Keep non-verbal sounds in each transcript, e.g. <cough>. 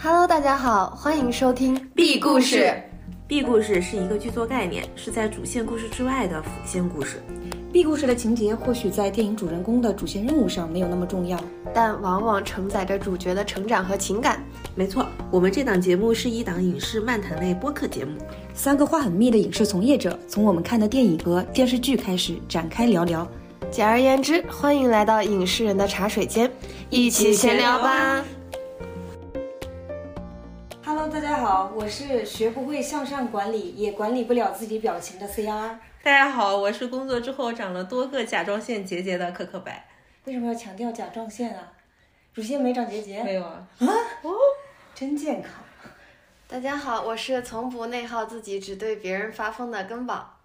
Hello，大家好，欢迎收听 B 故事。B 故事是一个剧作概念，是在主线故事之外的辅线故事。B 故事的情节或许在电影主人公的主线任务上没有那么重要，但往往承载着主角的成长和情感。没错，我们这档节目是一档影视漫谈类播客节目。三个话很密的影视从业者，从我们看的电影和电视剧开始展开聊聊。简而言之，欢迎来到影视人的茶水间，一起闲聊吧。Hello，大家好，我是学不会向上管理，也管理不了自己表情的 CR。大家好，我是工作之后长了多个甲状腺结节的可可白。为什么要强调甲状腺啊？乳腺没长结节？没有啊，啊哦真健康。大家好，我是从不内耗自己，只对别人发疯的根宝。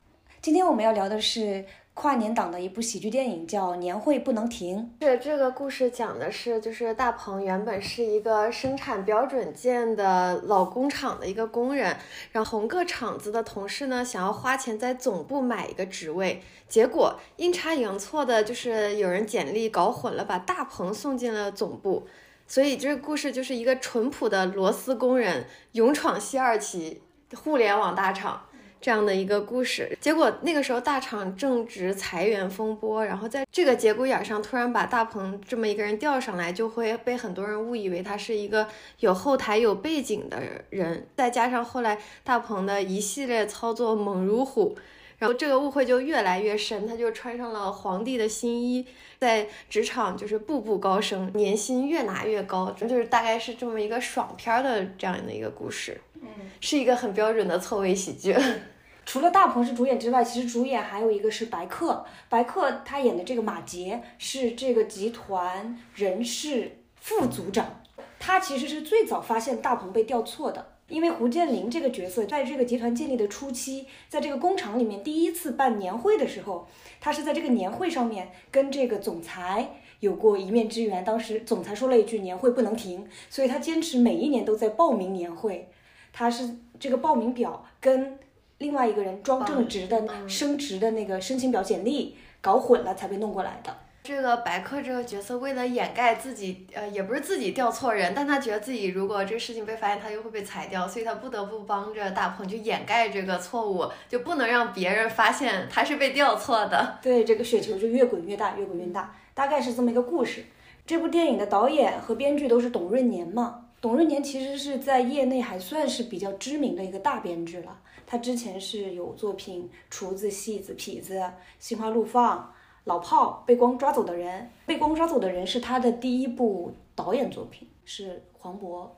今天我们要聊的是跨年档的一部喜剧电影，叫《年会不能停》。这这个故事讲的是，就是大鹏原本是一个生产标准件的老工厂的一个工人，然后同个厂子的同事呢，想要花钱在总部买一个职位，结果阴差阳错的，就是有人简历搞混了，把大鹏送进了总部。所以这个故事就是一个淳朴的螺丝工人勇闯西二旗互联网大厂。这样的一个故事，结果那个时候大厂正值裁员风波，然后在这个节骨眼上突然把大鹏这么一个人调上来，就会被很多人误以为他是一个有后台有背景的人，再加上后来大鹏的一系列操作猛如虎。然后这个误会就越来越深，他就穿上了皇帝的新衣，在职场就是步步高升，年薪越拿越高，就是大概是这么一个爽片的这样的一个故事，嗯，是一个很标准的错位喜剧。<laughs> 除了大鹏是主演之外，其实主演还有一个是白客。白客他演的这个马杰是这个集团人事副组长，他其实是最早发现大鹏被调错的。因为胡建林这个角色在这个集团建立的初期，在这个工厂里面第一次办年会的时候，他是在这个年会上面跟这个总裁有过一面之缘。当时总裁说了一句“年会不能停”，所以他坚持每一年都在报名年会。他是这个报名表跟另外一个人装正直的升职的那个申请表简历搞混了，才被弄过来的。这个白客这个角色为了掩盖自己，呃，也不是自己调错人，但他觉得自己如果这个事情被发现，他又会被裁掉，所以他不得不帮着大鹏去掩盖这个错误，就不能让别人发现他是被调错的。对，这个雪球就越滚越大，越滚越大，大概是这么一个故事。这部电影的导演和编剧都是董润年嘛，董润年其实是在业内还算是比较知名的一个大编剧了。他之前是有作品《厨子》《戏子》《痞子》《心花怒放》。老炮被光抓走的人，被光抓走的人是他的第一部导演作品，是黄渤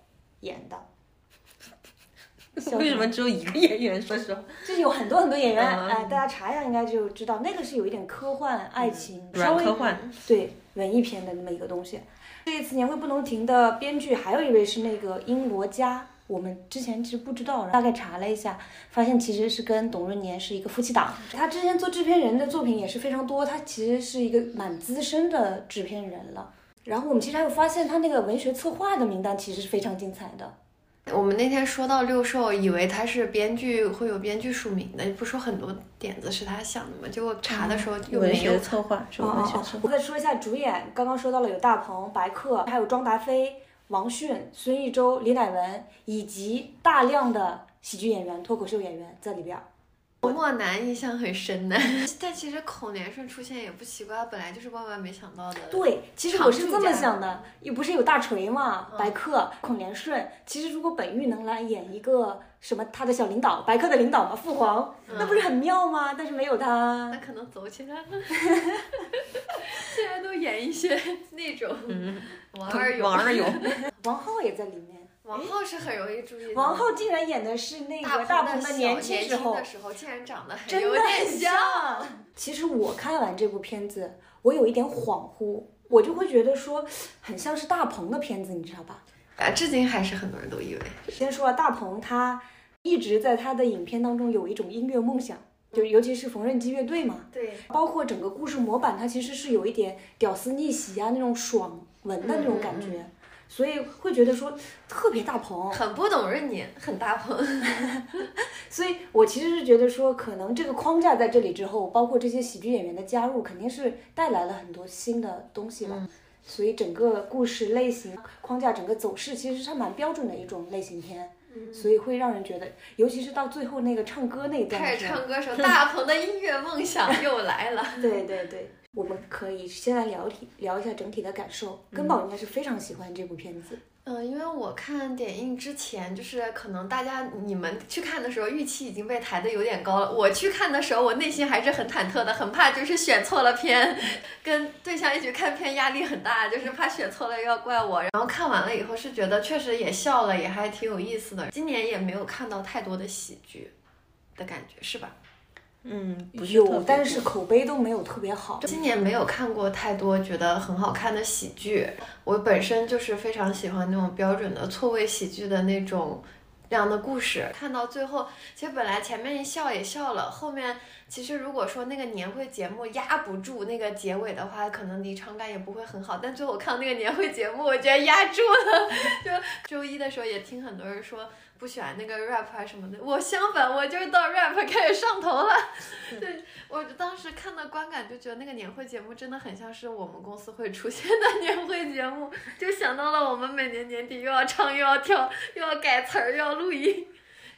演的。<laughs> 为什么只有一个演员？说实话，<laughs> 这有很多很多演员，嗯哎、大家查一下应该就知道，那个是有一点科幻爱情，稍科幻。对文艺片的那么一个东西。这一次年会不能停的编剧还有一位是那个英罗佳，我们之前其实不知道，大概查了一下，发现其实是跟董润年是一个夫妻档。他之前做制片人的作品也是非常多，他其实是一个蛮资深的制片人了。然后我们其实还有发现他那个文学策划的名单其实是非常精彩的。我们那天说到六兽，以为他是编剧，会有编剧署名的，不说很多点子是他想的吗？结果查的时候又文没有学。策划是文学策划。我再说一下主演，刚刚说到了有大鹏、白客，还有庄达菲、王迅、孙艺洲、李乃文，以及大量的喜剧演员、脱口秀演员在里边儿。莫南印象很深的，<laughs> 但其实孔连顺出现也不奇怪，本来就是万万没想到的。对，其实我是这么想的，又不是有大锤嘛，白客、孔连顺。其实如果本玉能来演一个什么他的小领导，白客的领导嘛，父皇，那不是很妙吗？但是没有他那。可能走起来了。<laughs> 现在都演一些那种王二勇，王二勇，王浩也在里面。王浩是很容易注意的。王浩竟然演的是那个大鹏的年轻时候的，时候，竟然长得很真有的很点像。<laughs> 其实我看完这部片子，我有一点恍惚，我就会觉得说，很像是大鹏的片子，你知道吧？啊，至今还是很多人都以为。先说啊，大鹏他一直在他的影片当中有一种音乐梦想，就尤其是缝纫机乐队嘛，对，包括整个故事模板，它其实是有一点屌丝逆袭啊那种爽文的那种感觉，所以会觉得说特别大鹏。很不懂认你，很大鹏。<laughs> 所以我其实是觉得说，可能这个框架在这里之后，包括这些喜剧演员的加入，肯定是带来了很多新的东西吧。所以整个故事类型框架、整个走势其实是蛮标准的一种类型片，所以会让人觉得，尤其是到最后那个唱歌那段开始唱歌时候，大鹏的音乐梦想又来了。<laughs> 对对对，我们可以先来聊体聊一下整体的感受。根宝应该是非常喜欢这部片子，嗯，因为我看点映之前，就是可能大家你们去看的时候预期已经被抬得有点高了。我去看的时候，我内心还是很忐忑的，很怕就是选错了片，跟对象一起看片压力很大，就是怕选错了又要怪我。然后看完了以后是觉得确实也笑了，也还挺有意思的。今年也没有看到太多的喜剧的感觉，是吧？嗯，不有，但是口碑都没有特别好。今年没有看过太多觉得很好看的喜剧，我本身就是非常喜欢那种标准的错位喜剧的那种这样的故事。看到最后，其实本来前面一笑也笑了，后面其实如果说那个年会节目压不住那个结尾的话，可能离场感也不会很好。但最后我看到那个年会节目，我觉得压住了。<laughs> 就周一的时候也听很多人说。不喜欢那个 rap 还什么的，我相反，我就是到 rap 开始上头了。<laughs> 对我当时看的观感就觉得那个年会节目真的很像是我们公司会出现的年会节目，就想到了我们每年年底又要唱又要跳又要改词儿又要录音，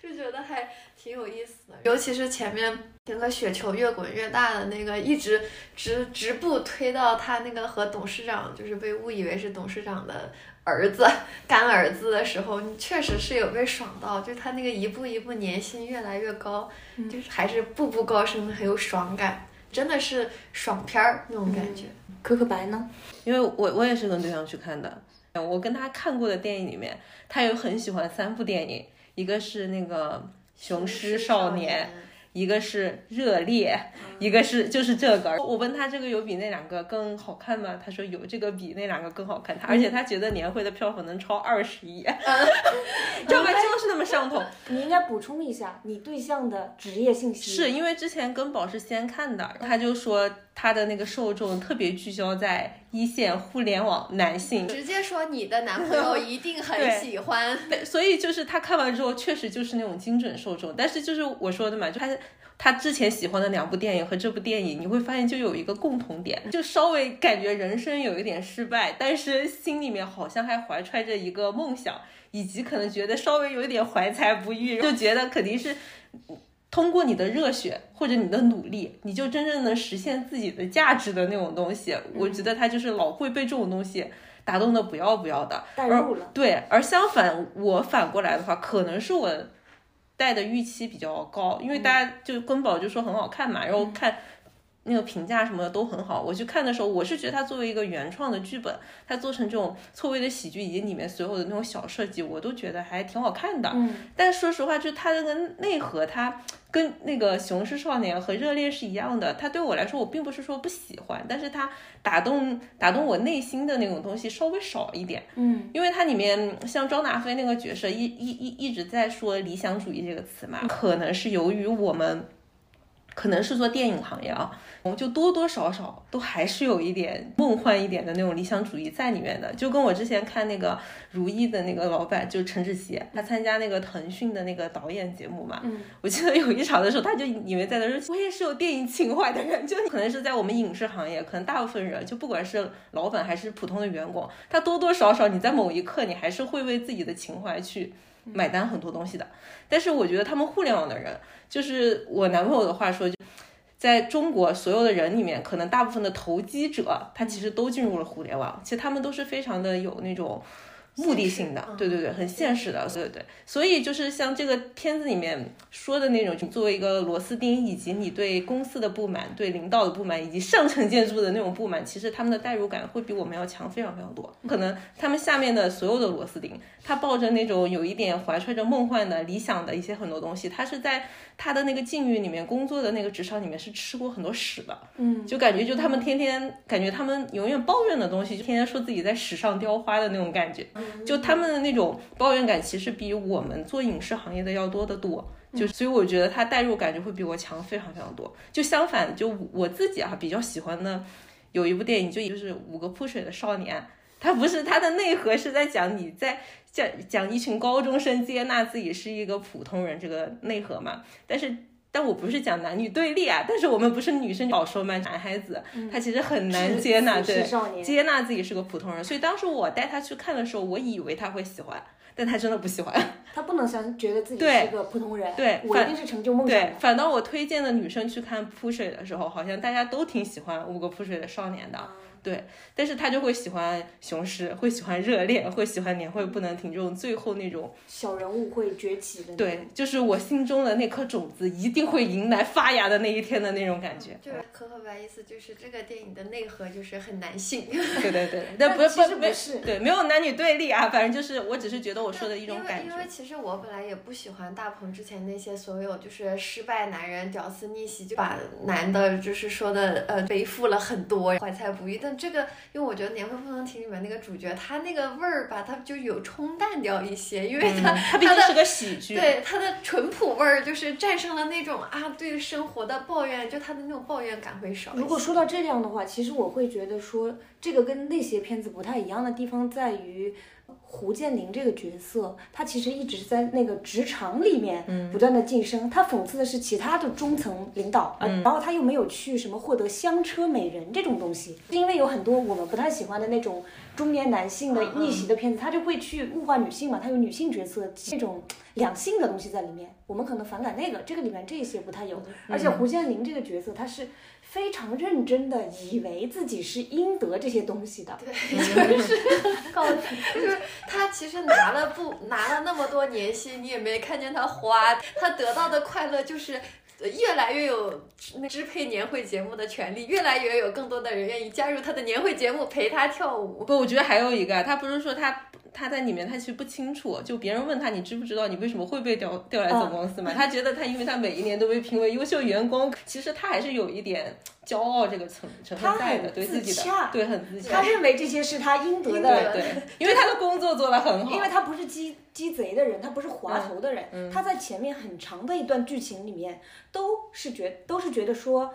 就觉得还挺有意思的。尤其是前面那个雪球越滚越大的那个，一直直直步推到他那个和董事长就是被误以为是董事长的。儿子 <laughs> 干儿子的时候，你确实是有被爽到，就是他那个一步一步年薪越来越高，就是还是步步高升的，很有爽感，真的是爽片儿那种感觉。可可白呢？因为我我也是跟对象去看的，我跟他看过的电影里面，他有很喜欢三部电影，一个是那个《雄狮少年》。一个是热烈，一个是就是这个。我问他这个有比那两个更好看吗？他说有，这个比那两个更好看。他而且他觉得年会的票房能超二十亿。<laughs> 你应该补充一下你对象的职业信息。是因为之前跟宝是先看的，他就说他的那个受众特别聚焦在一线互联网男性，直接说你的男朋友一定很喜欢。对，所以就是他看完之后确实就是那种精准受众。但是就是我说的嘛，就他。他之前喜欢的两部电影和这部电影，你会发现就有一个共同点，就稍微感觉人生有一点失败，但是心里面好像还怀揣着一个梦想，以及可能觉得稍微有一点怀才不遇，就觉得肯定是通过你的热血或者你的努力，你就真正能实现自己的价值的那种东西。我觉得他就是老会被这种东西打动的不要不要的，带入了。对，而相反，我反过来的话，可能是我。带的预期比较高，因为大家就根宝就说很好看嘛，然后看那个评价什么的都很好。我去看的时候，我是觉得它作为一个原创的剧本，它做成这种错位的喜剧以及里面所有的那种小设计，我都觉得还挺好看的。嗯，但说实话，就它那个内核，它。跟那个《雄狮少年》和《热烈》是一样的，它对我来说，我并不是说不喜欢，但是它打动打动我内心的那种东西稍微少一点。嗯，因为它里面像张达飞那个角色一一一一直在说理想主义这个词嘛，可能是由于我们可能是做电影行业啊。我们就多多少少都还是有一点梦幻一点的那种理想主义在里面的，就跟我之前看那个《如意》的那个老板，就是陈志奇，他参加那个腾讯的那个导演节目嘛，嗯，我记得有一场的时候，他就以为在那说，我也是有电影情怀的人，就可能是在我们影视行业，可能大部分人就不管是老板还是普通的员工，他多多少少你在某一刻你还是会为自己的情怀去买单很多东西的，但是我觉得他们互联网的人，就是我男朋友的话说就。在中国所有的人里面，可能大部分的投机者，他其实都进入了互联网。其实他们都是非常的有那种目的性的，对对对，很现实的，对对对。所以就是像这个片子里面说的那种，作为一个螺丝钉，以及你对公司的不满、对领导的不满，以及上层建筑的那种不满，其实他们的代入感会比我们要强非常非常多。可能他们下面的所有的螺丝钉，他抱着那种有一点怀揣着梦幻的理想的一些很多东西，他是在。他的那个境遇里面，工作的那个职场里面是吃过很多屎的，嗯，就感觉就他们天天感觉他们永远抱怨的东西，就天天说自己在屎上雕花的那种感觉，就他们的那种抱怨感，其实比我们做影视行业的要多得多，就所以我觉得他代入感就会比我强非常非常多。就相反，就我自己啊比较喜欢的有一部电影，就就是五个扑水的少年，他不是他的内核是在讲你在。讲讲一群高中生接纳自己是一个普通人这个内核嘛，但是但我不是讲男女对立啊，但是我们不是女生好说嘛，男孩子他其实很难接纳，对，接纳自己是个普通人。所以当时我带他去看的时候，我以为他会喜欢，但他真的不喜欢。<laughs> 他不能想觉得自己是个普通人，对，我一定是成就梦想对，反倒我推荐的女生去看《扑水》的时候，好像大家都挺喜欢《五个扑水的少年》的。对，但是他就会喜欢雄狮，会喜欢热恋，会喜欢年会不能停这种最后那种小人物会崛起的。对，就是我心中的那颗种子一定会迎来发芽的那一天的那种感觉。就是可可白意思就是这个电影的内核就是很男性。对对对，<laughs> 那不是其实不是，对，没有男女对立啊，反正就是我只是觉得我说的一种感觉。因为其实我本来也不喜欢大鹏之前那些所有就是失败男人、屌丝逆袭，就把男的就是说的呃背负了很多怀才不遇，但这个因为我。觉得《年会不能停》里面那个主角，他那个味儿吧，他就有冲淡掉一些，因为他他毕竟是个喜剧，对他的淳朴味儿就是战胜了那种啊对生活的抱怨，就他的那种抱怨感会少。如果说到这样的话，其实我会觉得说，这个跟那些片子不太一样的地方在于。胡建林这个角色，他其实一直在那个职场里面不断的晋升。他讽刺的是其他的中层领导，然后他又没有去什么获得香车美人这种东西，因为有很多我们不太喜欢的那种中年男性的逆袭的片子，他就会去物化女性嘛，他有女性角色这种两性的东西在里面，我们可能反感那个。这个里面这些不太有，而且胡建林这个角色他是。非常认真的以为自己是应得这些东西的，对，就是 <laughs> 告诉就是他其实拿了不拿了那么多年薪，你也没看见他花，他得到的快乐就是越来越有支配年会节目的权利，越来越有更多的人愿意加入他的年会节目陪他跳舞。不，我觉得还有一个，他不是说他。他在里面，他其实不清楚。就别人问他，你知不知道你为什么会被调调来总公司嘛？他觉得他，因为他每一年都被评为优秀员工，其实他还是有一点骄傲这个成成分在的，对自己的，对很自洽。他认为这些是他应得的，对，<laughs> 因为他的工作做得很好。因为他不是鸡鸡贼的人，他不是滑头的人。他在前面很长的一段剧情里面，都是觉都是觉得说。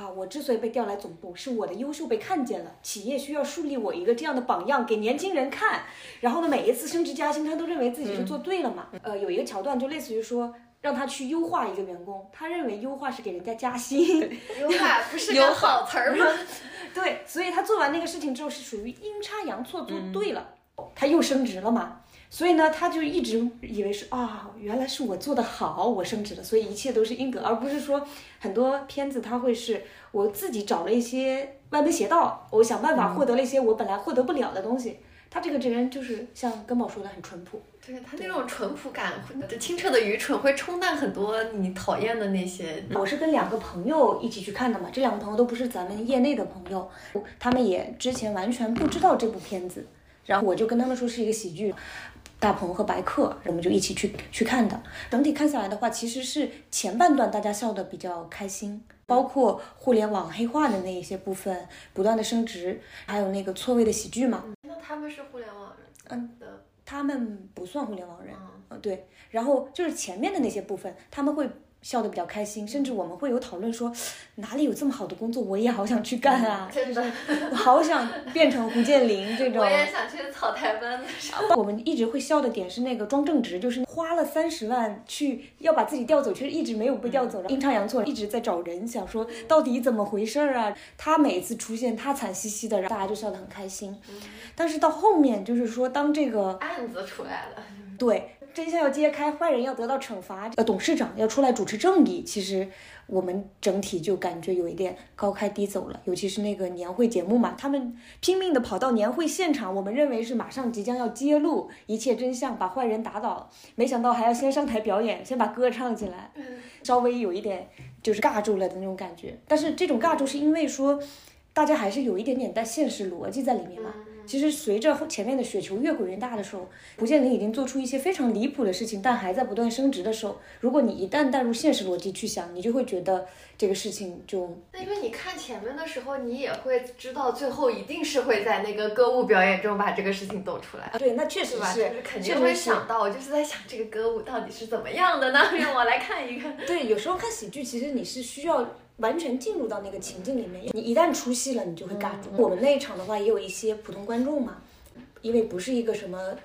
啊，我之所以被调来总部，是我的优秀被看见了，企业需要树立我一个这样的榜样给年轻人看。然后呢，每一次升职加薪，他都认为自己是做对了嘛。呃，有一个桥段就类似于说，让他去优化一个员工，他认为优化是给人家加薪，优化不是个好词儿吗？<laughs> 对，所以他做完那个事情之后，是属于阴差阳错做对了，他又升职了嘛。所以呢，他就一直以为是啊，原来是我做的好，我升职了，所以一切都是应得，而不是说很多片子他会是我自己找了一些歪门邪道，我想办法获得了一些我本来获得不了的东西。他这个这人就是像根宝说的很淳朴，对他那种淳朴感，这清澈的愚蠢会冲淡很多你讨厌的那些。我是跟两个朋友一起去看的嘛，这两个朋友都不是咱们业内的朋友，他们也之前完全不知道这部片子，然后我就跟他们说是一个喜剧。大鹏和白客，我们就一起去去看的。整体看下来的话，其实是前半段大家笑的比较开心，包括互联网黑化的那一些部分不断的升值，还有那个错位的喜剧嘛。那他们是互联网人？嗯的，他们不算互联网人。嗯，对。然后就是前面的那些部分，他们会。笑得比较开心，甚至我们会有讨论说，哪里有这么好的工作，我也好想去干啊！真的，我好想变成胡建林这种。我也想去草台班子上。我们一直会笑的点是那个庄正直，就是花了三十万去要把自己调走，却一直没有被调走，阴差阳错一直在找人，想说到底怎么回事儿啊？他每次出现，他惨兮兮的，然后大家就笑得很开心。但是到后面就是说，当这个案子出来了，对。真相要揭开，坏人要得到惩罚，呃，董事长要出来主持正义。其实我们整体就感觉有一点高开低走了，尤其是那个年会节目嘛，他们拼命的跑到年会现场，我们认为是马上即将要揭露一切真相，把坏人打倒，没想到还要先上台表演，先把歌唱起来，稍微有一点就是尬住了的那种感觉。但是这种尬住是因为说，大家还是有一点点带现实逻辑在里面嘛。其实随着前面的雪球越滚越大的时候，胡建林已经做出一些非常离谱的事情，但还在不断升值的时候，如果你一旦带入现实逻辑去想，你就会觉得这个事情就……那因为你看前面的时候，你也会知道最后一定是会在那个歌舞表演中把这个事情抖出来。对，那确实是，肯定会想到。我就是在想这个歌舞到底是怎么样的呢？<laughs> 让我来看一看。对，有时候看喜剧，其实你是需要。完全进入到那个情境里面，你一旦出戏了，你就会尬住。我们那一场的话，也有一些普通观众嘛，因为不是一个什么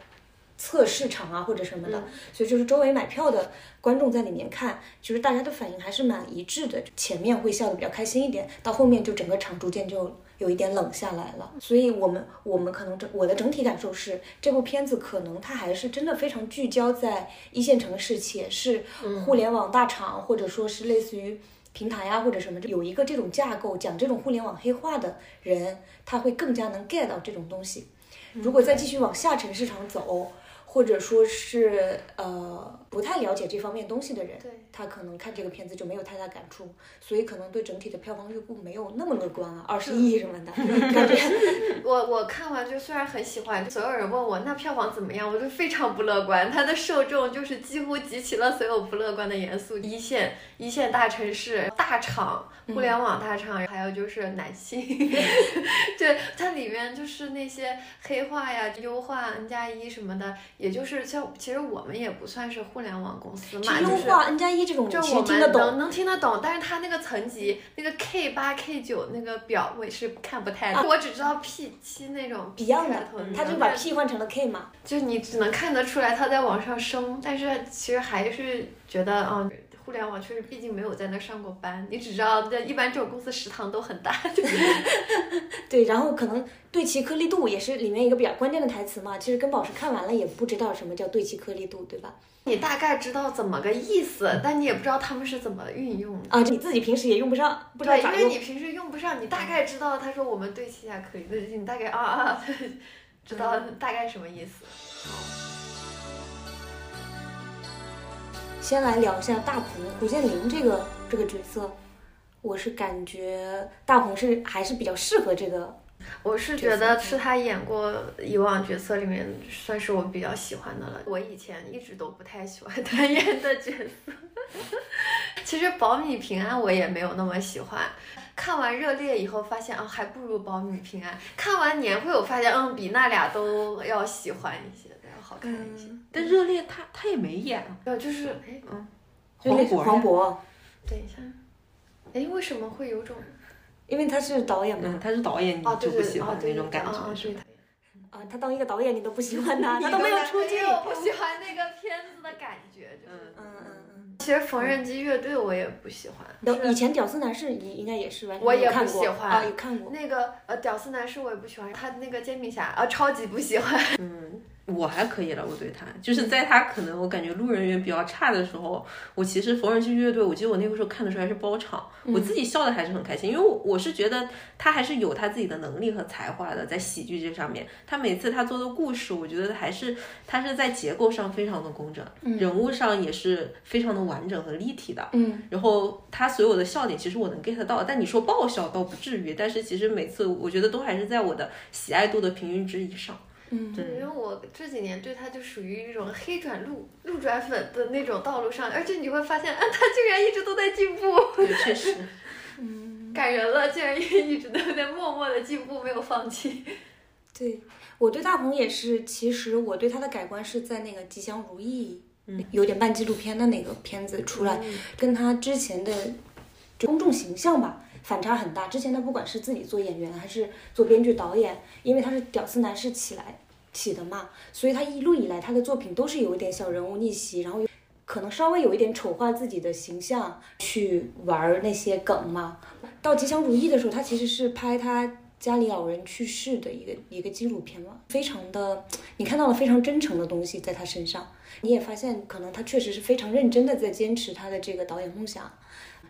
测试场啊或者什么的，嗯所以就是周围买票的观众在里面看，就是大家的反应还是蛮一致的。前面会笑得比较开心一点，到后面就整个场逐渐就有一点冷下来了。所以我们我们可能整我的整体感受是，这部片子可能它还是真的非常聚焦在一线城市，且是互联网大厂，或者说是类似于。平台呀、或者什么，有一个这种架构讲这种互联网黑化的人，他会更加能 get 到这种东西。如果再继续往下沉市场走，或者说是呃不太了解这方面东西的人，对他可能看这个片子就没有太大感触，所以可能对整体的票房预估没有那么乐观啊，二十亿什么的 <laughs> 感觉。<laughs> 我我看完就虽然很喜欢，所有人问我那票房怎么样，我就非常不乐观。它的受众就是几乎集齐了所有不乐观的元素：一线一线大城市、大厂、互联网大厂，还有就是男性。<laughs> 对，它里面就是那些黑化呀、优化 N 加一什么的，也就是像其实我们也不算是互联网公司嘛，就是优化 N 加一这种，就我们能听得懂。能听得懂，但是它那个层级那个 K 八 K 九那个表我也是看不太懂，我只知道 P 七那种 Beyond 他就把 P 换成了 K 嘛。就你只能看得出来它在往上升，但是其实还是觉得嗯。互联网确实，毕竟没有在那上过班，你只知道在一般这种公司食堂都很大，<laughs> 对，然后可能对齐颗粒度也是里面一个比较关键的台词嘛。其实跟宝石看完了也不知道什么叫对齐颗粒度，对吧？你大概知道怎么个意思，但你也不知道他们是怎么运用的。啊，你自己平时也用不上，不知道对，因。为你平时用不上，你大概知道他说我们对齐一下可以，你大概啊啊，<laughs> 知道大概什么意思。先来聊一下大鹏胡建林这个这个角色，我是感觉大鹏是还是比较适合这个。我是觉得是他演过以往角色里面算是我比较喜欢的了。我以前一直都不太喜欢他 <laughs> 演的角色。其实保米平安我也没有那么喜欢。看完热烈以后发现啊，还不如保米平安。看完年会我发现，嗯，比那俩都要喜欢一些，要好看一些。但热烈他他也没演啊，呃，就是哎，黄渤黄渤，等一下，哎，为什么会有种因为他是导演嗯，嘛，他是导演，你就不喜欢那种感觉，啊啊对是吧？啊，他当一个导演你都不喜欢他，他都没有出镜。我不喜欢那个片子的感觉，就是。嗯嗯嗯其实缝纫机乐队我也不喜欢，嗯。以前屌丝男士你应该也是完全我也不喜欢啊，有看过。那个呃屌丝男士我也不喜欢，他那个煎饼侠啊超级不喜欢。嗯，我还可以了，我对他，就是在他可能我感觉路人缘比较差的时候，我其实缝纫机乐队，我记得我那个时候看的时候还是包场，我自己笑的还是很开心，因为我我是觉得他还是有他自己的能力和才华的，在喜剧这上面，他每次他做的故事，我觉得还是他是在结构上非常的工整，人物上也是非常的完整和立体的，嗯，然后他所有的笑点其实我能 get 到，但你说爆笑倒不至于，但是其实每次我觉得都还是在我的喜爱度的平均值以上。嗯，对。因为我这几年对他就属于一种黑转路、路转粉的那种道路上，而且你会发现，啊，他竟然一直都在进步，对，确实，嗯。<laughs> 感人了，竟然一直都在默默的进步，没有放弃。<laughs> 对我对大鹏也是，其实我对他的改观是在那个《吉祥如意》，有点半纪录片的那个片子出来，跟他之前的公众形象吧反差很大。之前他不管是自己做演员还是做编剧导演，因为他是屌丝男士起来起的嘛，所以他一路以来他的作品都是有一点小人物逆袭，然后可能稍微有一点丑化自己的形象，去玩那些梗嘛。到《吉祥如意》的时候，他其实是拍他家里老人去世的一个一个纪录片嘛，非常的，你看到了非常真诚的东西在他身上，你也发现可能他确实是非常认真的在坚持他的这个导演梦想。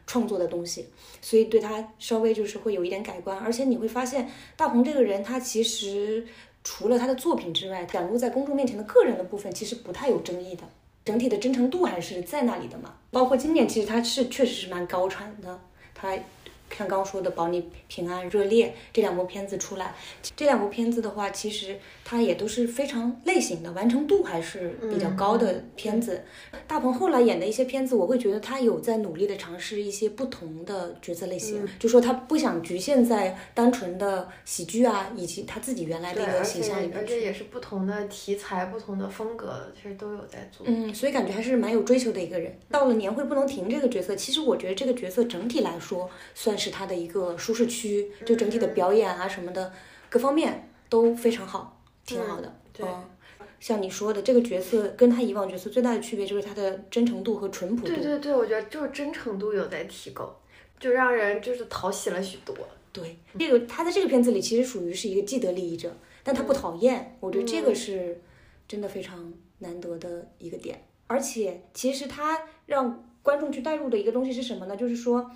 创作的东西，所以对他稍微就是会有一点改观，而且你会发现大鹏这个人，他其实除了他的作品之外，展露在公众面前的个人的部分其实不太有争议的，整体的真诚度还是在那里的嘛。包括今年其实他是确实是蛮高产的，他像刚刚说的《保你平安》《热烈》这两部片子出来，这两部片子的话，其实它也都是非常类型的，完成度还是比较高的片子。大鹏后来演的一些片子，我会觉得他有在努力的尝试一些不同的角色类型，就说他不想局限在单纯的喜剧啊，以及他自己原来的，一个形象里面去。而且也是不同的题材、不同的风格，其实都有在做。嗯，所以感觉还是蛮有追求的一个人。到了年会不能停这个角色，其实我觉得这个角色整体来说算是他的一个舒适区，就整体的表演啊什么的，各方面都非常好，挺好的。对嗯像你说的，这个角色跟他以往角色最大的区别就是他的真诚度和淳朴度。对对对，我觉得就是真诚度有在提高，就让人就是讨喜了许多。对，这个他在这个片子里其实属于是一个既得利益者，但他不讨厌，我觉得这个是真的非常难得的一个点。而且其实他让观众去带入的一个东西是什么呢？就是说。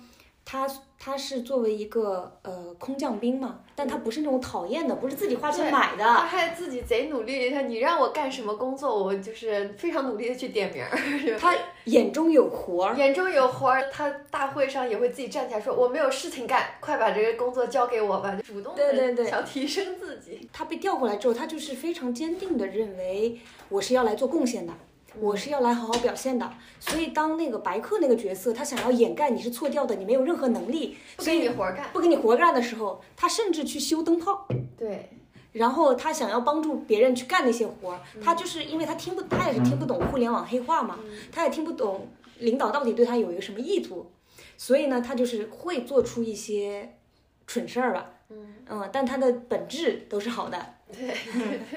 他他是作为一个呃空降兵嘛，但他不是那种讨厌的，不是自己花钱买的，他还自己贼努力。他你让我干什么工作，我就是非常努力的去点名儿。<laughs> 他眼中有活儿，眼中有活儿。他大会上也会自己站起来说：“我没有事情干，快把这个工作交给我吧。”主动对对对，想提升自己。他被调过来之后，他就是非常坚定的认为我是要来做贡献的。我是要来好好表现的，所以当那个白客那个角色，他想要掩盖你是错掉的，你没有任何能力，不给你活干，不给你活干的时候，他甚至去修灯泡。对，然后他想要帮助别人去干那些活儿，他就是因为他听不，他也是听不懂互联网黑话嘛，他也听不懂领导到底对他有一个什么意图，所以呢，他就是会做出一些蠢事儿吧。嗯嗯，但他的本质都是好的。<laughs> 对，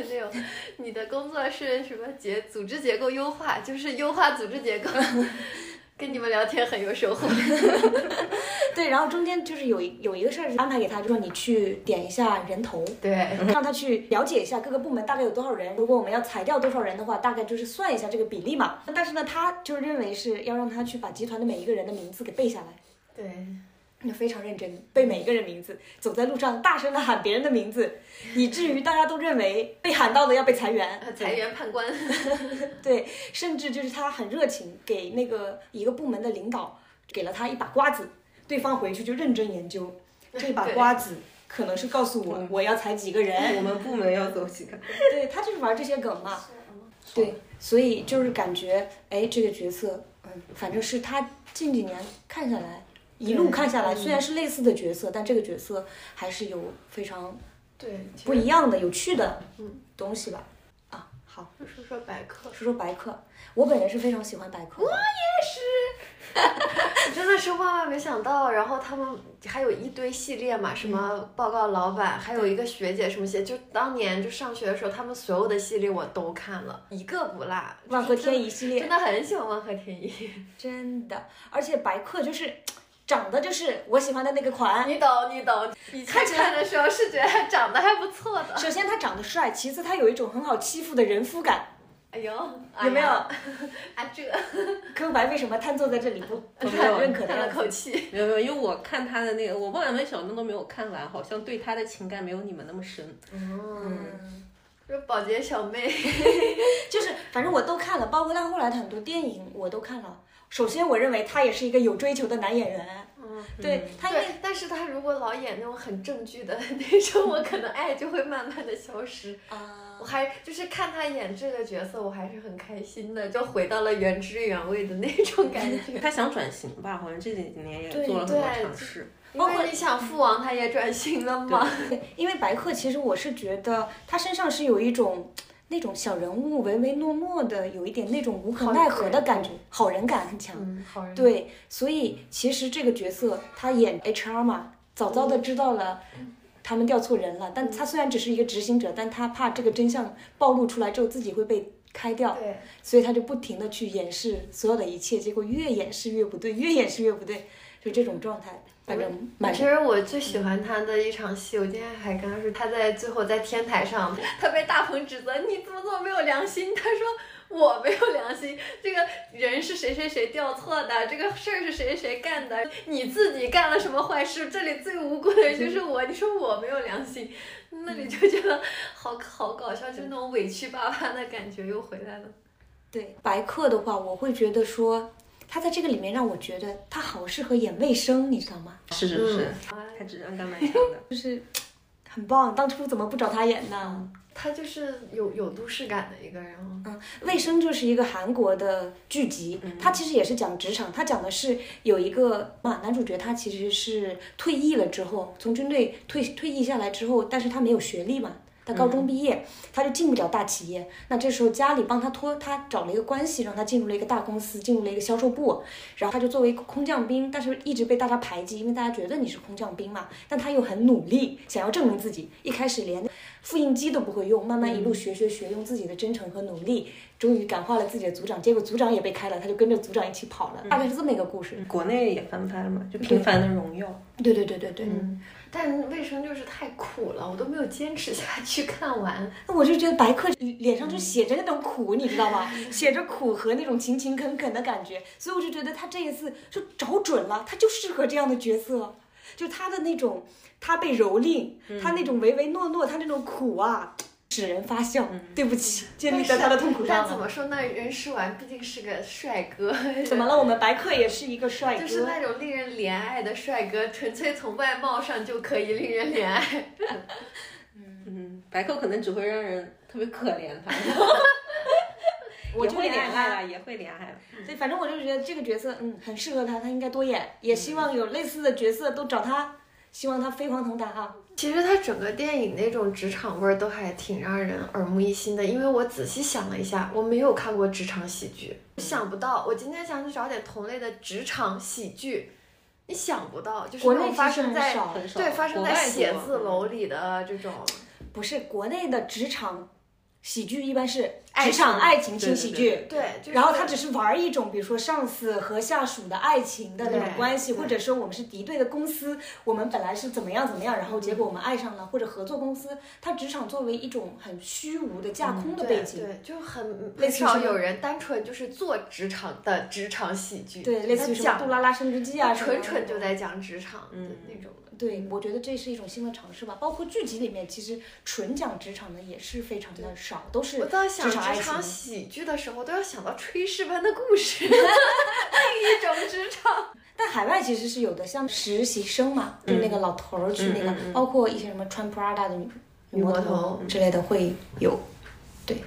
那种你的工作是什么结组织结构优化，就是优化组织结构。<laughs> 跟你们聊天很有收获。<laughs> 对，然后中间就是有有一个事儿是安排给他，就说你去点一下人头，对，让他去了解一下各个部门大概有多少人。如果我们要裁掉多少人的话，大概就是算一下这个比例嘛。但是呢，他就认为是要让他去把集团的每一个人的名字给背下来。对。就非常认真背每一个人名字，走在路上大声的喊别人的名字，以至于大家都认为被喊到的要被裁员，裁员判官。<laughs> 对，甚至就是他很热情，给那个一个部门的领导给了他一把瓜子，对方回去就认真研究这把瓜子，可能是告诉我我要裁几个人，我们部门要走几个。对他就是玩这些梗嘛。对，所以就是感觉哎，这个角色，嗯，反正是他近几年看下来。一路看下来，虽然是类似的角色，但这个角色还是有非常对不一样的、有趣的嗯东西吧。啊，好，说说白客，说说白客。我本人是非常喜欢白客，我也是，<laughs> 真的是万万没想到。然后他们还有一堆系列嘛，什么报告老板，还有一个学姐什么些，就当年就上学的时候，他们所有的系列我都看了，一个不落。万和天宜系列真的很喜欢万和天宜，真的，而且白客就是。长得就是我喜欢的那个款，你懂你懂。看起来的时候是觉得他长得还不错的。首先他长得帅，其次他有一种很好欺负的人夫感。哎呦，有没有？<laughs> 啊这，<laughs> 柯白为什么瘫坐在这里不不是很认可的口气？没有没有，因为我看他的那个，我《万万小镇》都没有看完，好像对他的情感没有你们那么深。嗯，就保洁小妹，<laughs> 就是反正我都看了，包括他后来的很多电影我都看了。首先，我认为他也是一个有追求的男演员。嗯，对他，对，但是他如果老演那种很正剧的 <laughs> 那种，我可能爱就会慢慢的消失。啊，我还就是看他演这个角色，我还是很开心的，就回到了原汁原味的那种感觉。<laughs> 他想转型吧？好像这几年也做了很多尝试。包括你想父王，他也转型了吗？因为白客，其实我是觉得他身上是有一种。那种小人物唯唯诺诺的，有一点那种无可奈何的感觉，好人感很强。对，所以其实这个角色他演 HR 嘛，早早的知道了他们调错人了。但他虽然只是一个执行者，但他怕这个真相暴露出来之后自己会被开掉，所以他就不停的去掩饰所有的一切，结果越掩饰越不对，越掩饰越不对，就这种状态。反正，其实我最喜欢他的一场戏，我今天还跟他说，他在最后在天台上，<laughs> 他被大鹏指责，你怎么这么没有良心？他说我没有良心，这个人是谁谁谁调错的，这个事儿是谁谁谁干的，你自己干了什么坏事？这里最无辜的人就是我，你说我没有良心，那你就觉得好好搞笑，就那种委屈巴巴的感觉又回来了。对白客的话，我会觉得说。他在这个里面让我觉得他好适合演卫生，你知道吗？是是是，他质量感蛮强的，<laughs> 就是很棒。当初怎么不找他演呢？他就是有有都市感的一个人。嗯，卫生就是一个韩国的剧集，他其实也是讲职场，他讲的是有一个嘛男主角，他其实是退役了之后，从军队退退役下来之后，但是他没有学历嘛。他高中毕业，他就进不了大企业。那这时候家里帮他托，他找了一个关系，让他进入了一个大公司，进入了一个销售部。然后他就作为一个空降兵，但是一直被大家排挤，因为大家觉得你是空降兵嘛。但他又很努力，想要证明自己。一开始连复印机都不会用，慢慢一路学学学，用自己的真诚和努力，终于感化了自己的组长。结果组长也被开了，他就跟着组长一起跑了，大概是这么一个故事。国内也翻拍了嘛，就《平凡的荣耀》。对对对对对。但卫生就是太苦了，我都没有坚持下去看完。那我就觉得白客脸上就写着那种苦，你知道吗？写着苦和那种勤勤恳恳的感觉，所以我就觉得他这一次就找准了，他就适合这样的角色，就他的那种，他被蹂躏，他那种唯唯诺诺，他那种苦啊。使人发笑，对不起，建立在他的痛苦上。但怎么说呢？人世完毕竟是个帅哥。<laughs> 怎么了？我们白客也是一个帅哥。就是那种令人怜爱的帅哥，纯粹从外貌上就可以令人怜爱。嗯，白客可能只会让人特别可怜他。<laughs> 我就会怜爱了，也会怜爱了。对，反正我就觉得这个角色，嗯，很适合他，他应该多演。也希望有类似的角色都找他，希望他飞黄腾达啊。其实他整个电影那种职场味儿都还挺让人耳目一新的，因为我仔细想了一下，我没有看过职场喜剧，想不到。我今天想去找点同类的职场喜剧，你想不到，就是国内发生在对发生在写字楼里的这种，不是国内的职场。喜剧一般是职场爱情轻喜剧，对，然后他只是玩一种，比如说上司和下属的爱情的那种关系，或者说我们是敌对的公司，我们本来是怎么样怎么样，然后结果我们爱上了，或者合作公司，他职场作为一种很虚无的架空的背景，对，就很很少有人单纯就是做职场的职场喜剧，对，类似于什么杜拉拉升职记啊，纯纯就在讲职场的那种。对，我觉得这是一种新的尝试吧。包括剧集里面，其实纯讲职场的也是非常的少，都是我在想职场喜剧的时候，都要想到炊事班的故事，<laughs> 另一种职场。<laughs> 但海外其实是有的，像实习生嘛，就那个老头儿去那个，包括一些什么穿 Prada 的女女魔头之类的会有。对，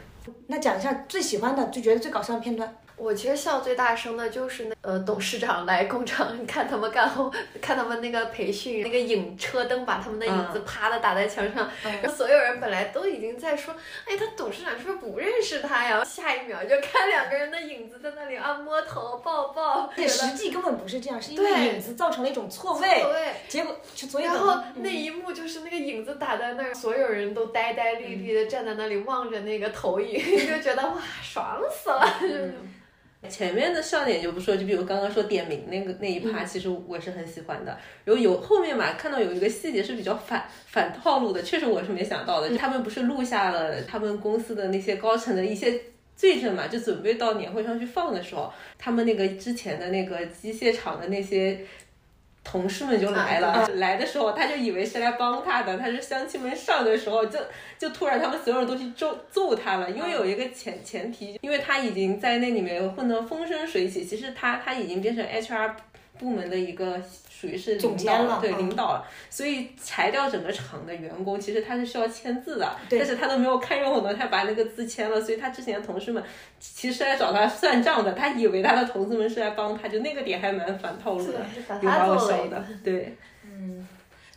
那讲一下最喜欢的，就觉得最搞笑的片段。我其实笑最大声的就是那呃董事长来工厂看他们干后，<laughs> 看他们那个培训，那个影车灯把他们的影子啪的打在墙上，然后所有人本来都已经在说，哎，他董事长是不是不认识他呀？下一秒就看两个人的影子在那里按摸头抱抱，<laughs> 对实际根本不是这样，是因为影子造成了一种错位，结果所以然后那一幕就是那个影子打在那儿，所有人都呆呆立立的站在那里望着那个投影，<laughs> 就觉得哇爽死了。前面的笑点就不说，就比如刚刚说点名那个那一趴，其实我是很喜欢的。然后有后面嘛，看到有一个细节是比较反反套路的，确实我是没想到的。他们不是录下了他们公司的那些高层的一些罪证嘛，就准备到年会上去放的时候，他们那个之前的那个机械厂的那些。同事们就来了，来的时候他就以为是来帮他的，他是乡亲们上的时候，就就突然他们所有人都去揍揍他了，因为有一个前前提，因为他已经在那里面混得风生水起，其实他他已经变成 HR。部门的一个属于是领导，对领导了，所以裁掉整个厂的员工，其实他是需要签字的，但是他都没有看用呢，他把那个字签了，所以他之前的同事们其实来找他算账的，他以为他的同事们是来帮他，就那个点还蛮反套路的，有把我笑的，对，嗯，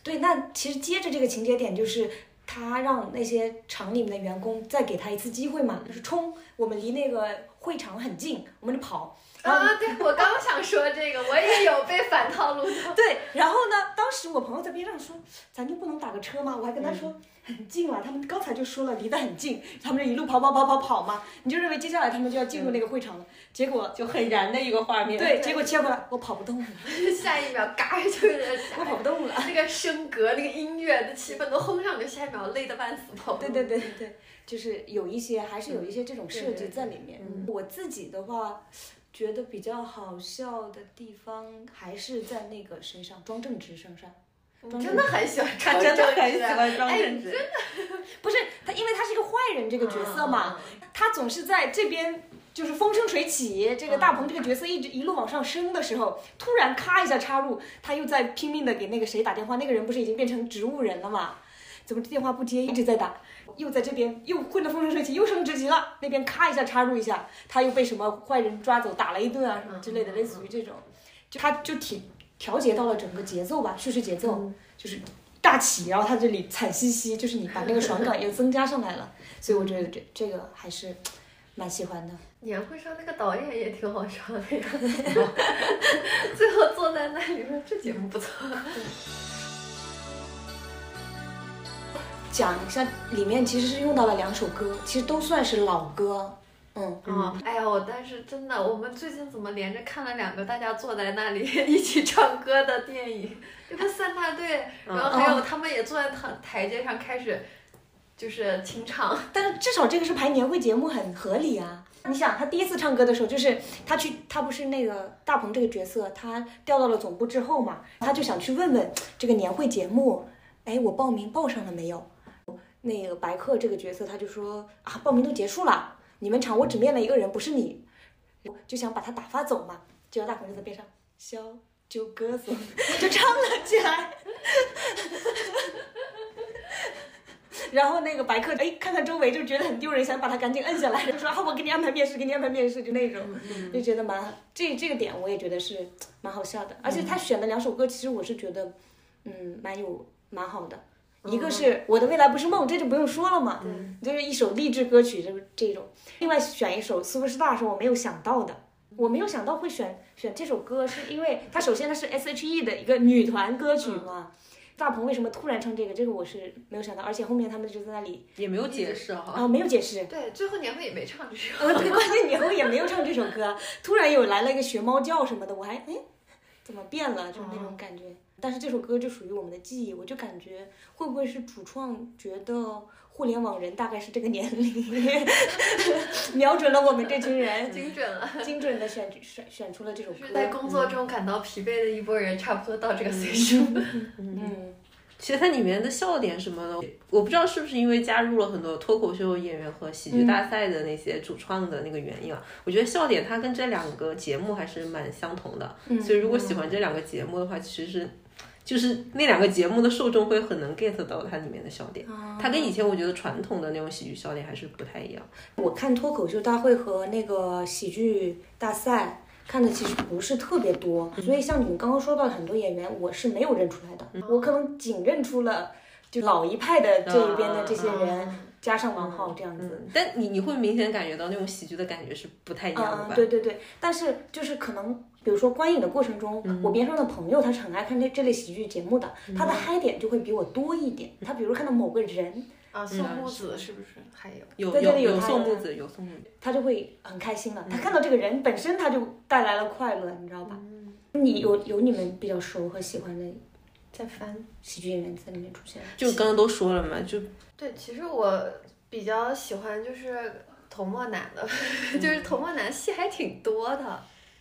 对，那其实接着这个情节点就是他让那些厂里面的员工再给他一次机会嘛，就是冲，我们离那个会场很近，我们就跑。啊，对我刚想说这个，我也有被反套路的。<laughs> 对，然后呢，当时我朋友在边上说，咱就不能打个车吗？我还跟他说很近了，他们刚才就说了离得很近，他们就一路跑跑跑跑跑嘛，你就认为接下来他们就要进入那个会场了，结果就很燃的一个画面。对，结果切过来，我跑不动了，<laughs> 下一秒嘎就是，<laughs> 我跑不动了，那个升格、那个音乐的气氛都轰上，去下一秒累得半死跑。对对对对，就是有一些还是有一些这种设计在里面。我自己的话。觉得比较好笑的地方还是在那个身上，庄正直身上。真的很喜欢，<laughs> 他真的很喜欢庄正直。真的，不是他，因为他是一个坏人这个角色嘛，他总是在这边就是风生水起，这个大鹏这个角色一直一路往上升的时候，突然咔一下插入，他又在拼命的给那个谁打电话，那个人不是已经变成植物人了嘛？怎么电话不接，一直在打？又在这边又混得风生水起，又升职级了。那边咔一下插入一下，他又被什么坏人抓走，打了一顿啊什么之类的，类似于这种，就他就挺调节到了整个节奏吧，叙事节奏就是大起，然后他这里惨兮兮，就是你把那个爽感又增加上来了。所以我觉得这这个还是蛮喜欢的。年会上那个导演也挺好笑的呀，<laughs> 最后坐在那里说这节目不错。讲一下，里面其实是用到了两首歌，其实都算是老歌。嗯，啊，哎呀，我但是真的，我们最近怎么连着看了两个大家坐在那里 <laughs> 一起唱歌的电影？这个三大队，然后还有他们也坐在台台阶上开始，就是清唱。但是至少这个是排年会节目，很合理啊。你想，他第一次唱歌的时候，就是他去，他不是那个大鹏这个角色，他调到了总部之后嘛，他就想去问问这个年会节目，哎，我报名报上了没有？那个白客这个角色，他就说啊，报名都结束了，你们场我只面了一个人，不是你，就想把他打发走嘛。结果大鹏就在边上小酒鸽子就唱了起来。<laughs> 然后那个白客哎，看看周围就觉得很丢人，想把他赶紧摁下来，就说啊，我给你安排面试，给你安排面试，就那种，就觉得蛮这这个点我也觉得是蛮好笑的。而且他选的两首歌，其实我是觉得，嗯，蛮有蛮好的。一个是我的未来不是梦，这就不用说了嘛，就是一首励志歌曲，就是这种。另外选一首 Super Star 是我没有想到的，我没有想到会选选这首歌，是因为它首先它是 S.H.E 的一个女团歌曲嘛。大鹏为什么突然唱这个？这个我是没有想到，而且后面他们就在那里也没有解释哈。啊，没有解释。对，最后年会也没唱这首。呃，对，关键年会也没有唱这首歌，突然有来了一个学猫叫什么的，我还哎，怎么变了？就是那种感觉。但是这首歌就属于我们的记忆，我就感觉会不会是主创觉得互联网人大概是这个年龄，<laughs> 瞄准了我们这群人，<laughs> 精准了，精准的选选选出了这首歌。在工作中感到疲惫的一波人，差不多到这个岁数。<laughs> 嗯。其实它里面的笑点什么的，我不知道是不是因为加入了很多脱口秀演员和喜剧大赛的那些主创的那个原因啊。我觉得笑点它跟这两个节目还是蛮相同的，所以如果喜欢这两个节目的话，其实是就是那两个节目的受众会很能 get 到它里面的笑点。它跟以前我觉得传统的那种喜剧笑点还是不太一样。我看脱口秀大会和那个喜剧大赛。看的其实不是特别多，所以像你们刚刚说到的很多演员，我是没有认出来的。我可能仅认出了就老一派的这一边的这些人，加上王浩这样子。但你你会明显感觉到那种喜剧的感觉是不太一样的吧？对对对，但是就是可能，比如说观影的过程中，我边上的朋友他是很爱看这这类喜剧节目的，他的嗨点就会比我多一点。他比如看到某个人。啊，宋木子是不是还有？有有有宋木子，有宋木子，他就会很开心了。他看到这个人本身，他就带来了快乐，你知道吧？你有有你们比较熟和喜欢的，在翻喜剧演员在里面出现。就刚刚都说了嘛，就对，其实我比较喜欢就是童墨男的，就是童墨男戏还挺多的。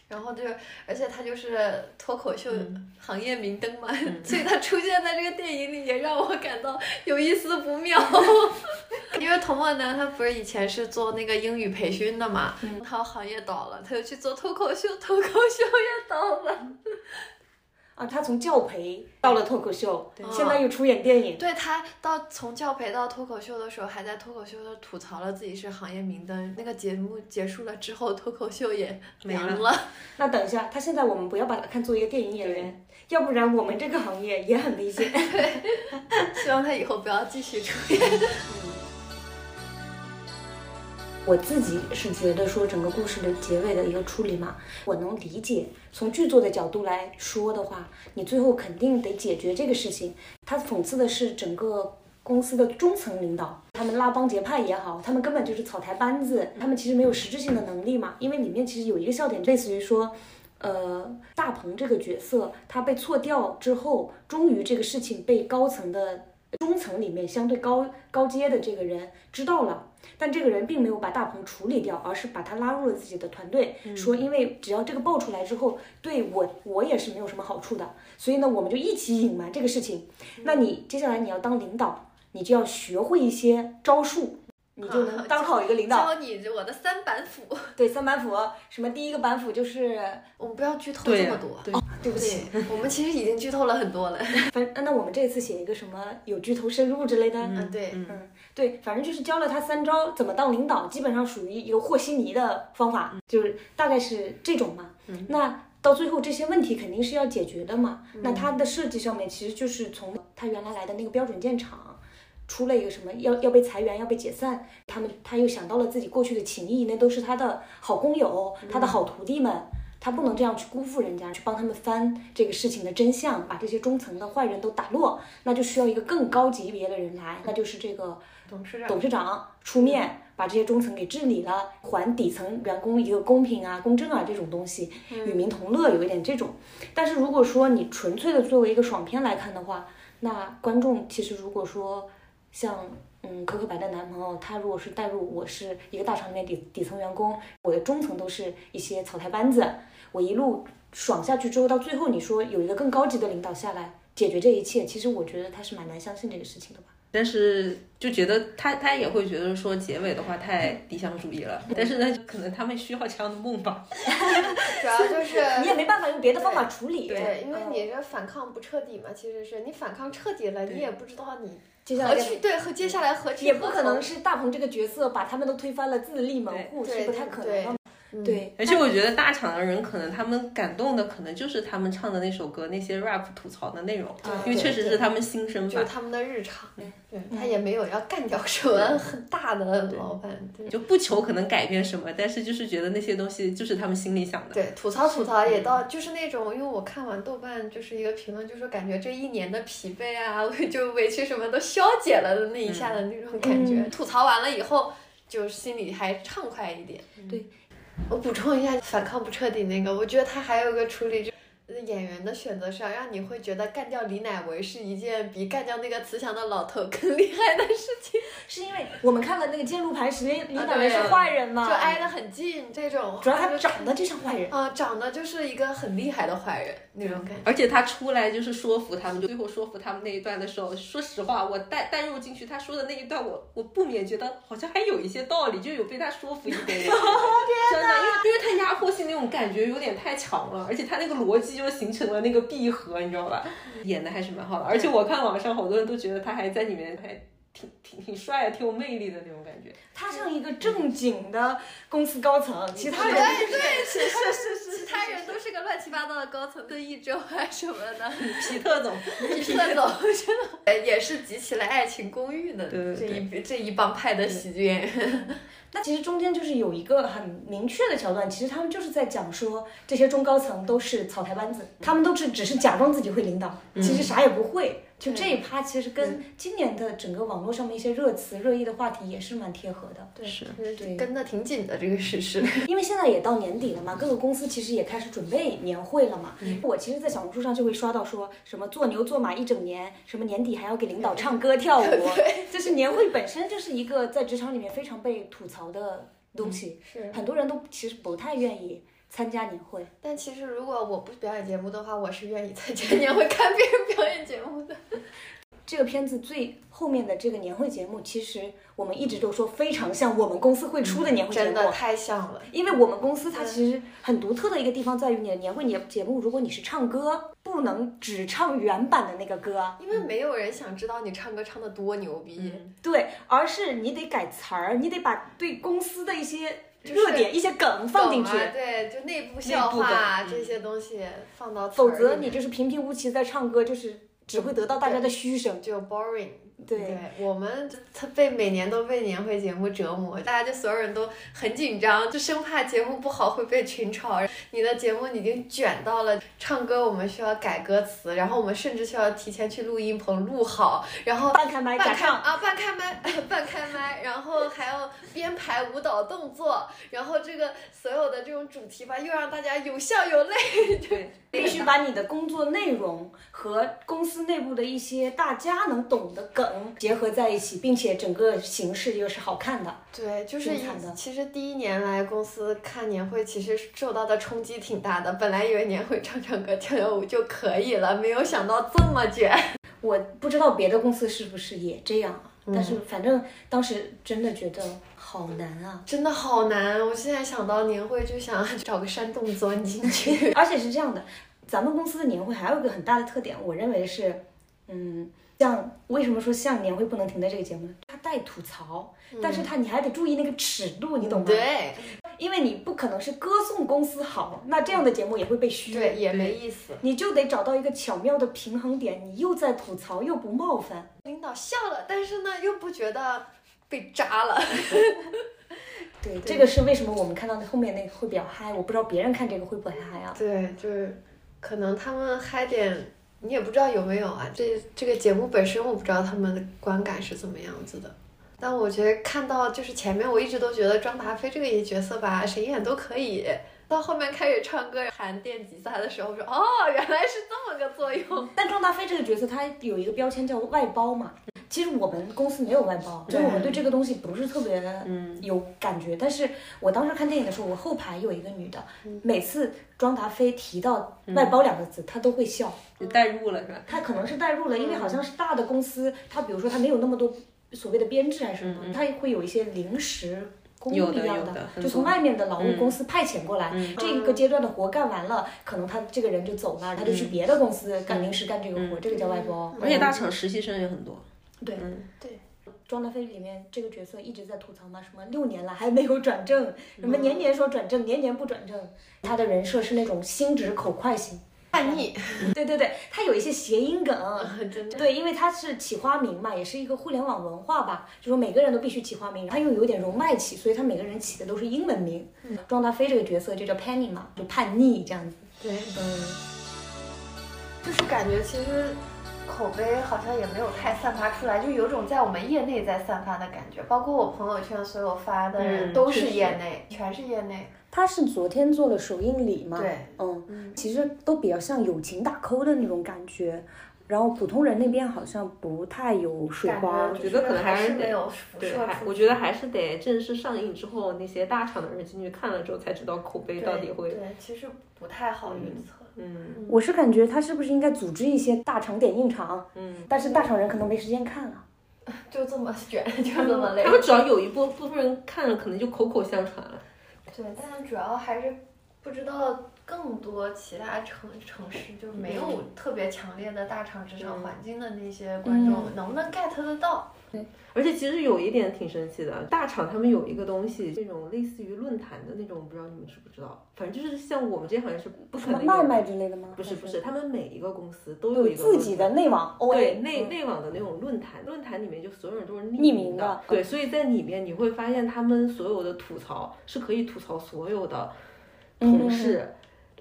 然后就，而且他就是脱口秀行业明灯嘛，<laughs> 所以他出现在这个电影里也让我感到有一丝不妙。<laughs> 因为童梦男他不是以前是做那个英语培训的嘛，他行业倒了，他又去做脱口秀，脱口秀也倒了。啊，他从教培到了脱口秀，现在又出演电影。对他到从教培到脱口秀的时候，还在脱口秀吐槽了自己是行业明灯。那个节目结束了之后，脱口秀也没了。<laughs> 那等一下，他现在我们不要把他看作一个电影演员，要不然我们这个行业也很危险。<laughs> 对，希望他以后不要继续出演。<laughs> 我自己是觉得说整个故事的结尾的一个处理嘛，我能理解。从剧作的角度来说的话，你最后肯定得解决这个事情。他讽刺的是整个公司的中层领导，他们拉帮结派也好，他们根本就是草台班子，他们其实没有实质性的能力嘛。因为里面其实有一个笑点，类似于说，呃，大鹏这个角色他被错掉之后，终于这个事情被高层的中层里面相对高高阶的这个人知道了。但这个人并没有把大鹏处理掉，而是把他拉入了自己的团队，说因为只要这个爆出来之后，对我我也是没有什么好处的，所以呢，我们就一起隐瞒这个事情。那你接下来你要当领导，你就要学会一些招数。你就能 <laughs> 当好一个领导。教你我的三板斧。<laughs> 对，三板斧，什么第一个板斧就是，我们不要剧透这么多。对，对不起，我们其实已经剧透了很多了。<laughs> 反那我们这次写一个什么有剧透深入之类的。嗯，对，嗯，对，反正就是教了他三招怎么当领导，基本上属于一个和稀泥的方法，就是大概是这种嘛。那到最后这些问题肯定是要解决的嘛。那他的设计上面其实就是从他原来来的那个标准建厂。出了一个什么要要被裁员要被解散，他们他又想到了自己过去的情谊，那都是他的好工友，他的好徒弟们，他不能这样去辜负人家，去帮他们翻这个事情的真相，把这些中层的坏人都打落，那就需要一个更高级别的人来，那就是这个董事长。董事长出面把这些中层给治理了，还底层员工一个公平啊、公正啊这种东西，与民同乐，有一点这种。但是如果说你纯粹的作为一个爽片来看的话，那观众其实如果说像嗯可可白的男朋友，他如果是带入我是一个大厂里面底底层员工，我的中层都是一些草台班子，我一路爽下去之后，到最后你说有一个更高级的领导下来解决这一切，其实我觉得他是蛮难相信这个事情的吧。但是就觉得他他也会觉得说结尾的话太理想主义了，但是呢，可能他们需要这样的梦吧。<laughs> 主要就是 <laughs> 你也没办法用别的方法处理。对，因为嗯你这反抗不彻底嘛，其实是你反抗彻底了，你也不知道你接下来何去对和接下来何去也不可能是大鹏这个角色把他们都推翻了，自立门户对是不太可能对的。嗯对，而且我觉得大厂的人可能他们感动的可能就是他们唱的那首歌那些 rap 吐槽的内容，对因为确实是他们心声吧。就是他们的日常，嗯对他也没有要干掉什么很大的老板，对就不求可能改变什么，但是就是觉得那些东西就是他们心里想的。对，吐槽吐槽也到就是那种，因为我看完豆瓣就是一个评论，就是感觉这一年的疲惫啊，<laughs> 就委屈什么都消解了的那一下的那种感觉。嗯吐槽完了以后，就心里还畅快一点。对，我补充一下反抗不彻底那个，我觉得他还有个处理就。演员的选择上，让你会觉得干掉李乃维是一件比干掉那个慈祥的老头更厉害的事情，是因为我们看了那个剑路牌时，李啊乃维是坏人嘛，就挨得很近。这种主要他长得就像坏人。啊、长得就是一个很厉害的坏人那种感觉。而且他出来就是说服他们，就最后说服他们那一段的时候，说实话，我带带入进去他说的那一段，我我不免觉得好像还有一些道理，就有被他说服一点点。<laughs> 真的，因为因为他压迫性那种感觉有点太强了，而且他那个逻辑就形成了那个闭合，你知道吧？演的还是蛮好的，而且我看网上好多人都觉得他还在里面还挺挺挺帅的，挺有魅力的那种感觉。他像一个正经的公司高层，其他人对对，是是是，其他人都是个乱七八糟的高层的一周啊什么的。<laughs> 皮特总，皮特总 <laughs> 真的也是集齐了《爱情公寓》的对这一这一帮派的喜剧演员。<laughs> 那其实中间就是有一个很明确的桥段，其实他们就是在讲说这些中高层都是草台班子，他们都是只是假装自己会领导，其实啥也不会。就这一趴其实跟今年的整个网络上面一些热词、热议的话题也是蛮贴合的。对，是对跟得挺紧的这个事实。<laughs> 因为现在也到年底了嘛，各个公司其实也开始准备年会了嘛。我其实，在小红书上就会刷到说什么做牛做马一整年，什么年底还要给领导唱歌跳舞，<laughs> 就是年会本身就是一个在职场里面非常被吐槽的东西，是，很多人都其实不太愿意参加年会。但其实如果我不表演节目的话，我是愿意参加年会看别人表演节目的。<laughs> 这个片子最后面的这个年会节目，其实我们一直都说非常像我们公司会出的年会节目。真的太像了。因为我们公司它其实很独特的一个地方在于，你的年会年节目，如果你是唱歌，不能只唱原版的那个歌，因为没有人想知道你唱歌唱的多牛逼，对，而是你得改词儿，你得把对公司的一些就是热点、一些梗放进去，对，就内部笑话啊这些东西放到否则你就是平平无奇在唱歌，就是只会得到大家的嘘声。就 boring。对，我们他被每年都被年会节目折磨，大家就所有人都很紧张，就生怕节目不好会被群嘲。你的节目已经卷到了唱歌，我们需要改歌词，然后我们甚至需要提前去录音棚录好，然后半开麦假半唱，啊，半开麦，<laughs> 半开麦，然后还要编排舞蹈动作，然后这个所有的这种主题吧，又让大家有笑有泪。对，必须把你的工作内容和公司内部的一些大家能懂的梗结合在一起，并且整个形式又是好看的。对，就是其实第一年来公司看年会，其实受到的冲击挺大的。本来以为年会唱唱歌、跳跳舞就可以了，没有想到这么卷。我不知道别的公司是不是也这样啊，但是反正当时真的觉得好难啊，真的好难，我现在想到年会就想找个山洞钻进去。<laughs> 而且是这样的，咱们公司的年会还有一个很大的特点，我认为是，嗯，像为什么说像年会不能停在这个节目呢？它带吐槽，但是它你还得注意那个尺度，你懂吗？，对因为你不可能是歌颂公司好，那这样的节目也会被虚。对，也没意思。你就得找到一个巧妙的平衡点，你又在吐槽又不冒犯。领导笑了，但是呢又不觉得被扎了。<laughs> 对，这个是为什么我们看到后面那个会比较嗨，我不知道别人看这个会不会嗨啊？对，就是可能他们嗨点，你也不知道有没有啊。这这个节目本身我不知道他们的观感是怎么样子的，但我觉得看到就是前面我一直都觉得庄达菲这个角色吧，谁演都可以。到后面开始唱歌弹电吉他的时候，说哦，原来是这么个作用。但庄达菲这个角色他有一个标签叫外包嘛，其实我们公司没有外包，就是我们对这个东西不是特别嗯有感觉。但是我当时看电影的时候，我后排有一个女的，每次庄达菲提到外包两个字，她都会笑。就代入了是吧？她可能是代入了，因为好像是大的公司，她比如说她没有那么多所谓的编制还是什么，她会有一些临时。工一样的就从外面的劳务公司派遣过来，嗯这个阶段的活干完了，可能他这个人就走了，他就去别的公司干临时干这个活，这个叫外包。而且大厂实习生也很多。对嗯对，庄达菲里面这个角色一直在吐槽嘛，什么六年了还没有转正，什么年年说转正，年年不转正。他的人设是那种心直口快型，叛逆，<laughs> 对对对，他有一些谐音梗。<laughs> 真的。对，因为他是起花名嘛，也是一个互联网文化吧，就说每个人都必须起花名，他又有点容麦起，所以他每个人起的都是英文名。庄达菲这个角色就叫 Penny 嘛，就叛逆这样子。对，嗯，就是感觉其实口碑好像也没有太散发出来，就有种在我们业内在散发的感觉。包括我朋友圈所有发的人嗯都是业内，全是业内。他是昨天做了首映礼嘛，对，嗯，其实都比较像友情打 call 的那种感觉。然后普通人那边好像不太有水花我，觉得可能还还是得没有辐对，我觉得还是得正式上映之后，那些大厂的人进去看了之后，才知道口碑到底会。对对，其实不太好预测。嗯我是感觉他是不是应该组织一些大场点映场？嗯。但是大场人可能没时间看啊。<laughs> 就这么卷，就这么累他。们只要有一部部分人看了，可能就口口相传了。对，但主要还是不知道更多其他城城市就没有特别强烈的大厂职场环境的那些观众，能不能 get 得到？而且其实有一点挺神奇的，大厂他们有一个东西，这种类似于论坛的那种，不知道你们知不知道？反正就是像我们这行业是不可什么能卖卖之类的吗？不是不是，他们每一个公司都有一个自己的内网对内嗯内网的那种论坛，论坛里面就所有人都是匿匿名的的，对，所以在里面你会发现他们所有的吐槽是可以吐槽所有的同事。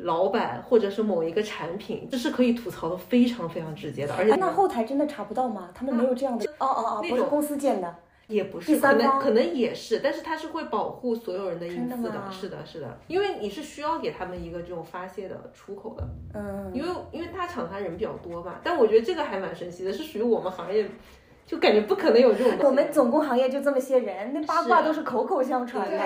老板或者是某一个产品，这是可以吐槽的非常非常直接的，而且哎那后台真的查不到吗？他们没有这样的？哦哦哦，那种不是公司建的。也不是，可能可能也是，但是它是会保护所有人的隐私真的是的，是的，因为你是需要给他们一个这种发泄的出口的，嗯，因为因为大厂它人比较多嘛，但我觉得这个还蛮神奇的，是属于我们行业，就感觉不可能有这种。我们总共行业就这么些人，那八卦都是口口相传的。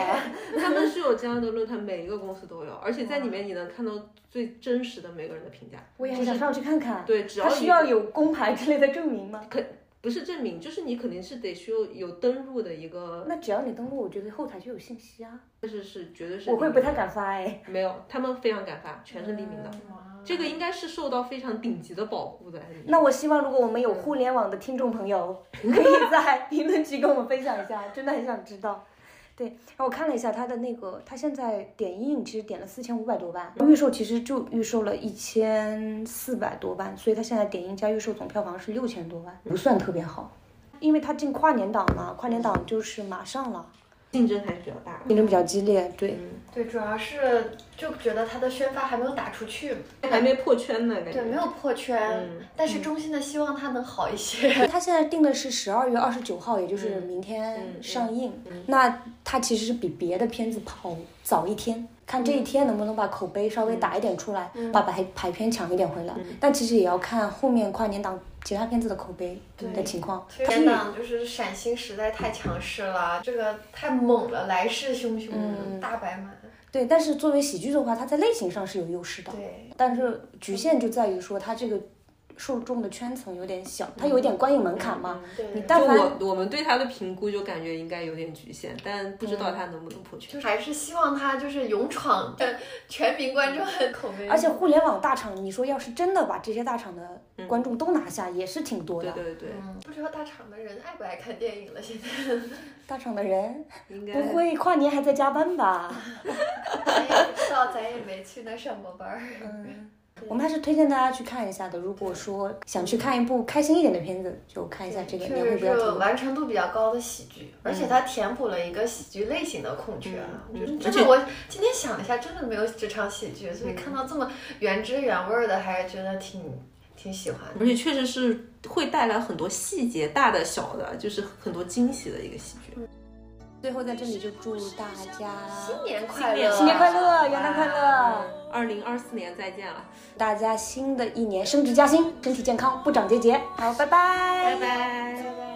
他们是有这样的论坛，每一个公司都有，而且在里面你能看到最真实的每个人的评价。我也很想上去看看。对，只要你他需要有工牌之类的证明吗？可不是证明，就是你肯定是得需要有登录的一个，那只要你登录，我觉得后台就有信息啊。但是是绝对是我会不太敢发哎。没有，他们非常敢发，全是匿名的。哇这个应该是受到非常顶级的保护的。那我希望如果我们有互联网的听众朋友，<laughs> 可以在评论区跟我们分享一下，真的很想知道。对，然后我看了一下他的那个，他现在点映其实点了四千五百多万，预售其实就预售了一千四百多万，所以他现在点映加预售总票房是六千多万，不算特别好。因为他进跨年档嘛，跨年档就是马上了，竞争还是比较大。竞争比较激烈。对，对，主要是就觉得他的宣发还没有打出去，还没破圈呢，感觉。对，没有破圈。嗯但是衷心的希望他能好一些。<laughs> 他现在定的是十二月二十九号，也就是嗯明天嗯嗯上映。那他其实是比别的片子跑早一天，看这一天能不能把口碑稍微打一点出来，把排排片抢一点回来。但其实也要看后面跨年档其他片子的口碑的情况。其实天档就是闪星实在太强势了，这个太猛了，来势汹汹，嗯大白马。对，但是作为喜剧的话，它在类型上是有优势的，对，但是局限就在于说它这个受众的圈层有点小，它有一点观影门槛嘛。对，你但我我们对他的评估就感觉应该有点局限，但不知道他能不能破圈。就是还是希望他就是勇闯 <laughs> 全民观众的口碑。而且互联网大厂，你说要是真的把这些大厂的观众都拿下，也是挺多的。对对对，嗯，不知道大厂的人爱不爱看电影了？现在 <laughs> 大厂的人 <laughs> 应该不会跨年还在加班吧？咱也不知道，咱也没去那上过班儿。嗯，我们还是推荐大家去看一下的。如果说想去看一部开心一点的片子，就看一下这个《年确实是会不要停》。完成度比较高的喜剧，而且它填补了一个喜剧类型的空缺啊。嗯我觉得真的，我今天想了一下，真的没有职场喜剧，所以看到这么原汁原味儿的，还是觉得挺挺喜欢的。而且确实是会带来很多细节，大的小的，就是很多惊喜的一个喜剧。最后在这里就祝大家新年快乐，新年快乐，元旦快乐！二零二四年再见了，大家新的一年升职加薪，身体健康，不长结节。好，拜拜，拜拜。